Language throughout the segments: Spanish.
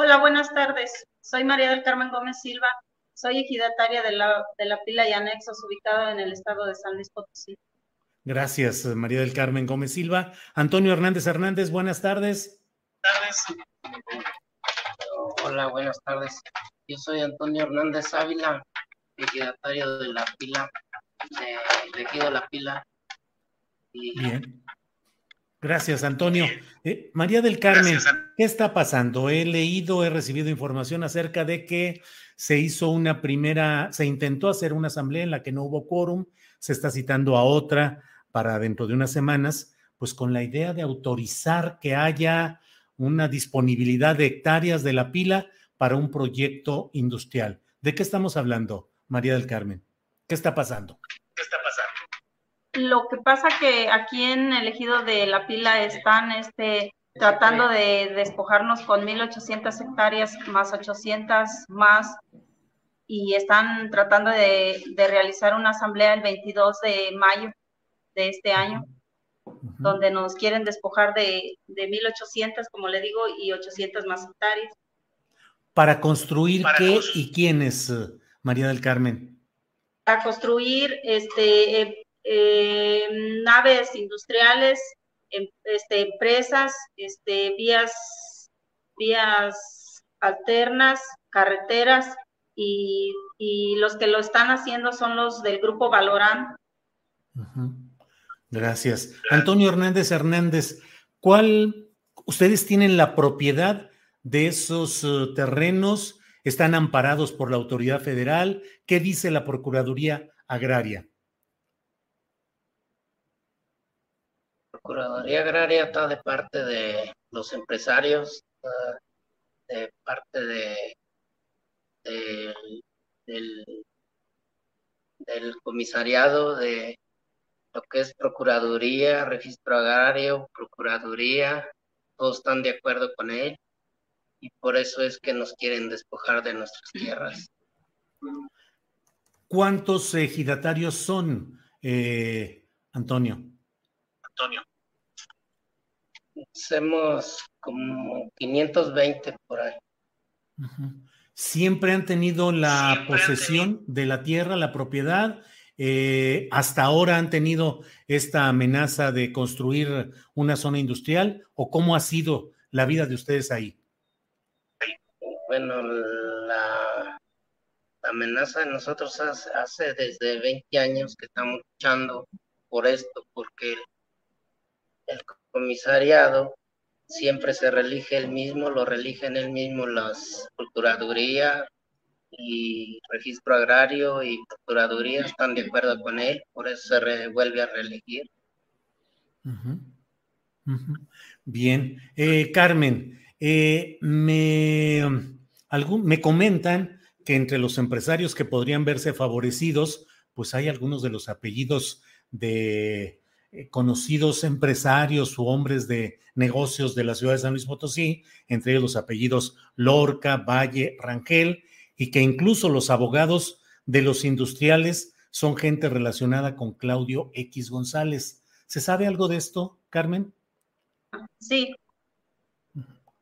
Hola, buenas tardes. Soy María del Carmen Gómez Silva. Soy ejidataria de la, de la pila y anexos ubicado en el estado de San Luis Potosí. Gracias, María del Carmen Gómez Silva. Antonio Hernández Hernández, buenas tardes. Hola, buenas tardes. Yo soy Antonio Hernández Ávila, ejidatario de la pila, de, de Ejido La Pila. Y Bien. Gracias, Antonio. Eh, María del Carmen, ¿qué está pasando? He leído, he recibido información acerca de que se hizo una primera, se intentó hacer una asamblea en la que no hubo quórum, se está citando a otra para dentro de unas semanas, pues con la idea de autorizar que haya una disponibilidad de hectáreas de la pila para un proyecto industrial. ¿De qué estamos hablando, María del Carmen? ¿Qué está pasando? Lo que pasa que aquí en el ejido de la pila están este, tratando de despojarnos con 1.800 hectáreas más 800 más y están tratando de, de realizar una asamblea el 22 de mayo de este año, donde nos quieren despojar de, de 1.800, como le digo, y 800 más hectáreas. ¿Para construir qué y quiénes, eh, María del Carmen? a construir este, eh, eh, naves industriales, em- este, empresas, este, vías, vías alternas, carreteras, y, y los que lo están haciendo son los del grupo Valorant. Ujú. Gracias. Antonio Hernández Hernández, ¿cuál, ustedes tienen la propiedad de esos eh, terrenos? ¿Están amparados por la autoridad federal? ¿Qué dice la Procuraduría Agraria? Procuraduría Agraria está de parte de los empresarios, de parte de, de- del, del comisariado de lo que es Procuraduría, Registro Agrario, Procuraduría, todos están de acuerdo con él y por eso es que nos quieren despojar de nuestras tierras. ¿Cuántos ejidatarios son, eh, Antonio? Hacemos como 520 por ahí. ¿Siempre han tenido la posesión de la tierra, la propiedad? Eh, ¿Hasta ahora han tenido esta amenaza de construir una zona industrial? ¿O cómo ha sido la vida de ustedes ahí? Bueno, la, la amenaza de nosotros hace, hace desde 20 años que estamos luchando por esto, porque el, el comisariado siempre se relige el mismo, lo religen el mismo las Procuraduría y Registro Agrario y Procuraduría están de acuerdo con él, por eso se vuelve a reelegir. Bien. Eh, Carmen, eh, me, algún- me comentan que entre los empresarios que podrían verse favorecidos, pues hay algunos de los apellidos de conocidos empresarios u hombres de negocios de la ciudad de San Luis Potosí, entre ellos los apellidos Lorca, Valle, Rangel, y que incluso los abogados de los industriales son gente relacionada con Claudio X González. ¿Se sabe algo de esto, Carmen? Sí,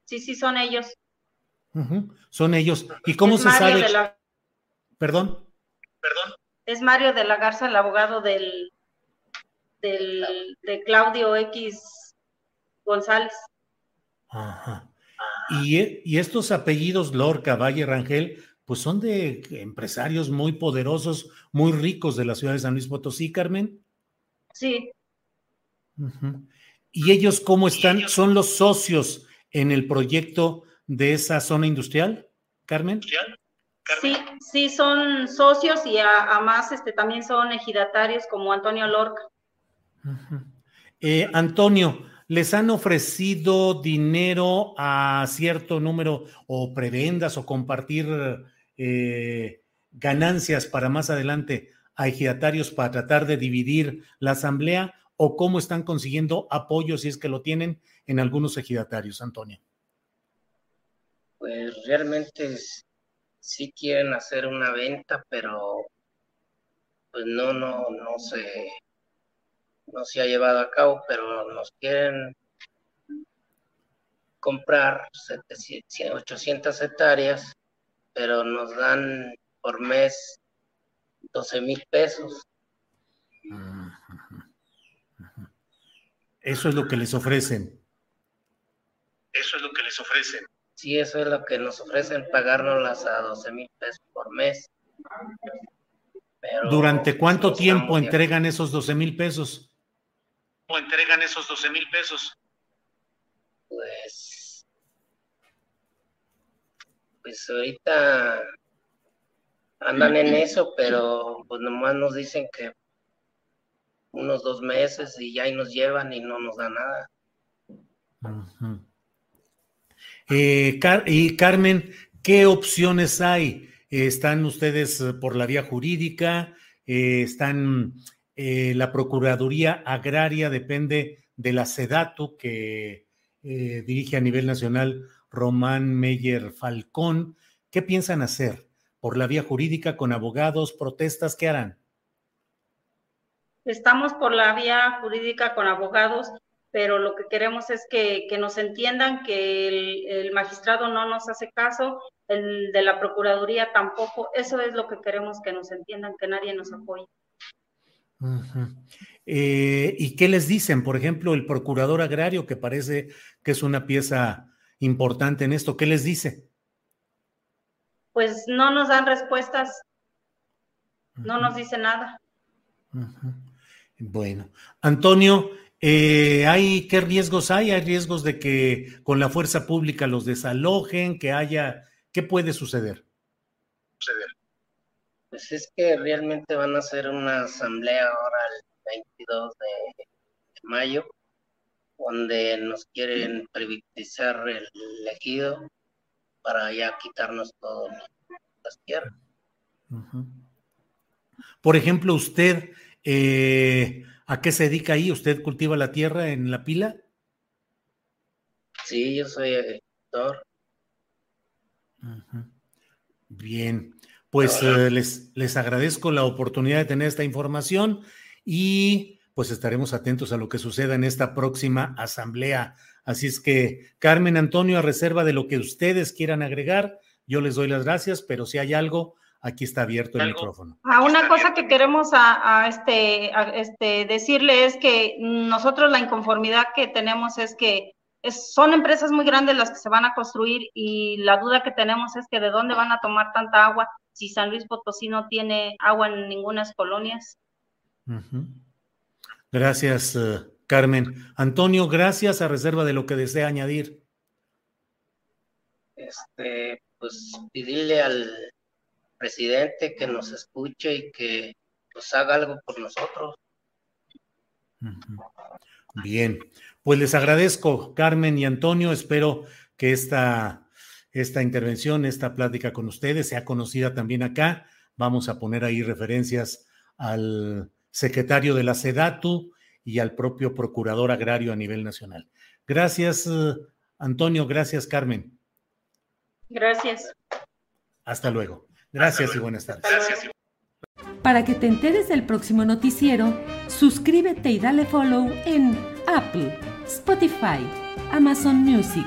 Sí, sí, son ellos. Son ellos. ¿Y cómo se sabe? Perdón. Perdón. Es Mario de la Garza, el abogado del, del de Claudio X González. Ajá. Y, y, estos apellidos Lorca, Valle, Rangel, pues son de empresarios muy poderosos, muy ricos de la ciudad de San Luis Potosí, Carmen. Sí. ¿Y ellos cómo están? ¿Son los socios en el proyecto de esa zona industrial, Carmen? Sí, sí, son socios y además este, también son ejidatarios como Antonio Lorca. Eh, Antonio, ¿les han ofrecido dinero a cierto número o prebendas o compartir eh, ganancias para más adelante a ejidatarios para tratar de dividir la asamblea o cómo están consiguiendo apoyo si es que lo tienen en algunos ejidatarios, Antonio? Pues realmente sí quieren hacer una venta, pero pues no, no, no no se ha llevado a cabo, pero nos quieren comprar 700, 800 hectáreas pero nos dan por mes 12 mil pesos. Eso es lo que les ofrecen. Eso es lo que les ofrecen. Sí, eso es lo que nos ofrecen, pagárnoslas a 12 mil pesos por mes. ¿Durante cuánto tiempo entregan esos 12 mil pesos? ¿O entregan esos 12 mil pesos? Pues pues ahorita andan en eso, pero pues nomás nos dicen que unos dos meses y ya ahí nos llevan y no nos da nada. Eh, y Carmen, ¿qué opciones hay? ¿Están ustedes por la vía jurídica? Eh, ¿Están eh, la Procuraduría Agraria? Depende de la SEDATU que dirige a nivel nacional Román Meyer Falcón. ¿Qué piensan hacer? ¿Por la vía jurídica, con abogados, protestas? ¿Qué harán? Estamos por la vía jurídica con abogados, pero lo que queremos es que, nos entiendan que el, magistrado no nos hace caso, el de la Procuraduría tampoco. Eso es lo que queremos que nos entiendan, que nadie nos apoye. Eh, ¿Y qué les dicen? Por ejemplo, el procurador agrario, que parece que es una pieza importante en esto. ¿Qué les dice? Pues no nos dan respuestas, no nos dice nada. Bueno, Antonio, eh, ¿hay qué riesgos hay? ¿Hay riesgos de que con la fuerza pública los desalojen, que haya, qué puede suceder? Pues es que realmente van a hacer una asamblea ahora el 22 de mayo donde nos quieren privatizar el ejido para ya quitarnos todas las tierras. Por ejemplo, usted, eh, ¿a qué se dedica ahí? ¿Usted cultiva la tierra en la pila? Sí, yo soy agricultor. Bien, pues eh, les, les agradezco la oportunidad de tener esta información y pues estaremos atentos a lo que suceda en esta próxima asamblea. Así es que, Carmen Antonio, a reserva de lo que ustedes quieran agregar, yo les doy las gracias, pero si hay algo, aquí está abierto el micrófono. A una cosa que queremos a, este, este, decirle es que nosotros la inconformidad que tenemos es que son empresas muy grandes las que se van a construir y la duda que tenemos es que de dónde van a tomar tanta agua si San Luis Potosí no tiene agua en ninguna colonias. Gracias, eh, Carmen. Antonio, gracias a reserva de lo que desea añadir. Este, pues pedirle al presidente que nos escuche y que pues haga algo por nosotros. Bien, pues les agradezco, Carmen y Antonio. Espero que esta, esta intervención, esta plática con ustedes sea conocida también acá. Vamos a poner ahí referencias al secretario de la SEDATU y al propio procurador agrario a nivel nacional. Gracias, eh, Antonio. Gracias, Carmen. Gracias. Hasta luego. Gracias y buenas tardes. Gracias. Para que te enteres del próximo noticiero, suscríbete y dale follow en Apple, Spotify, Amazon Music,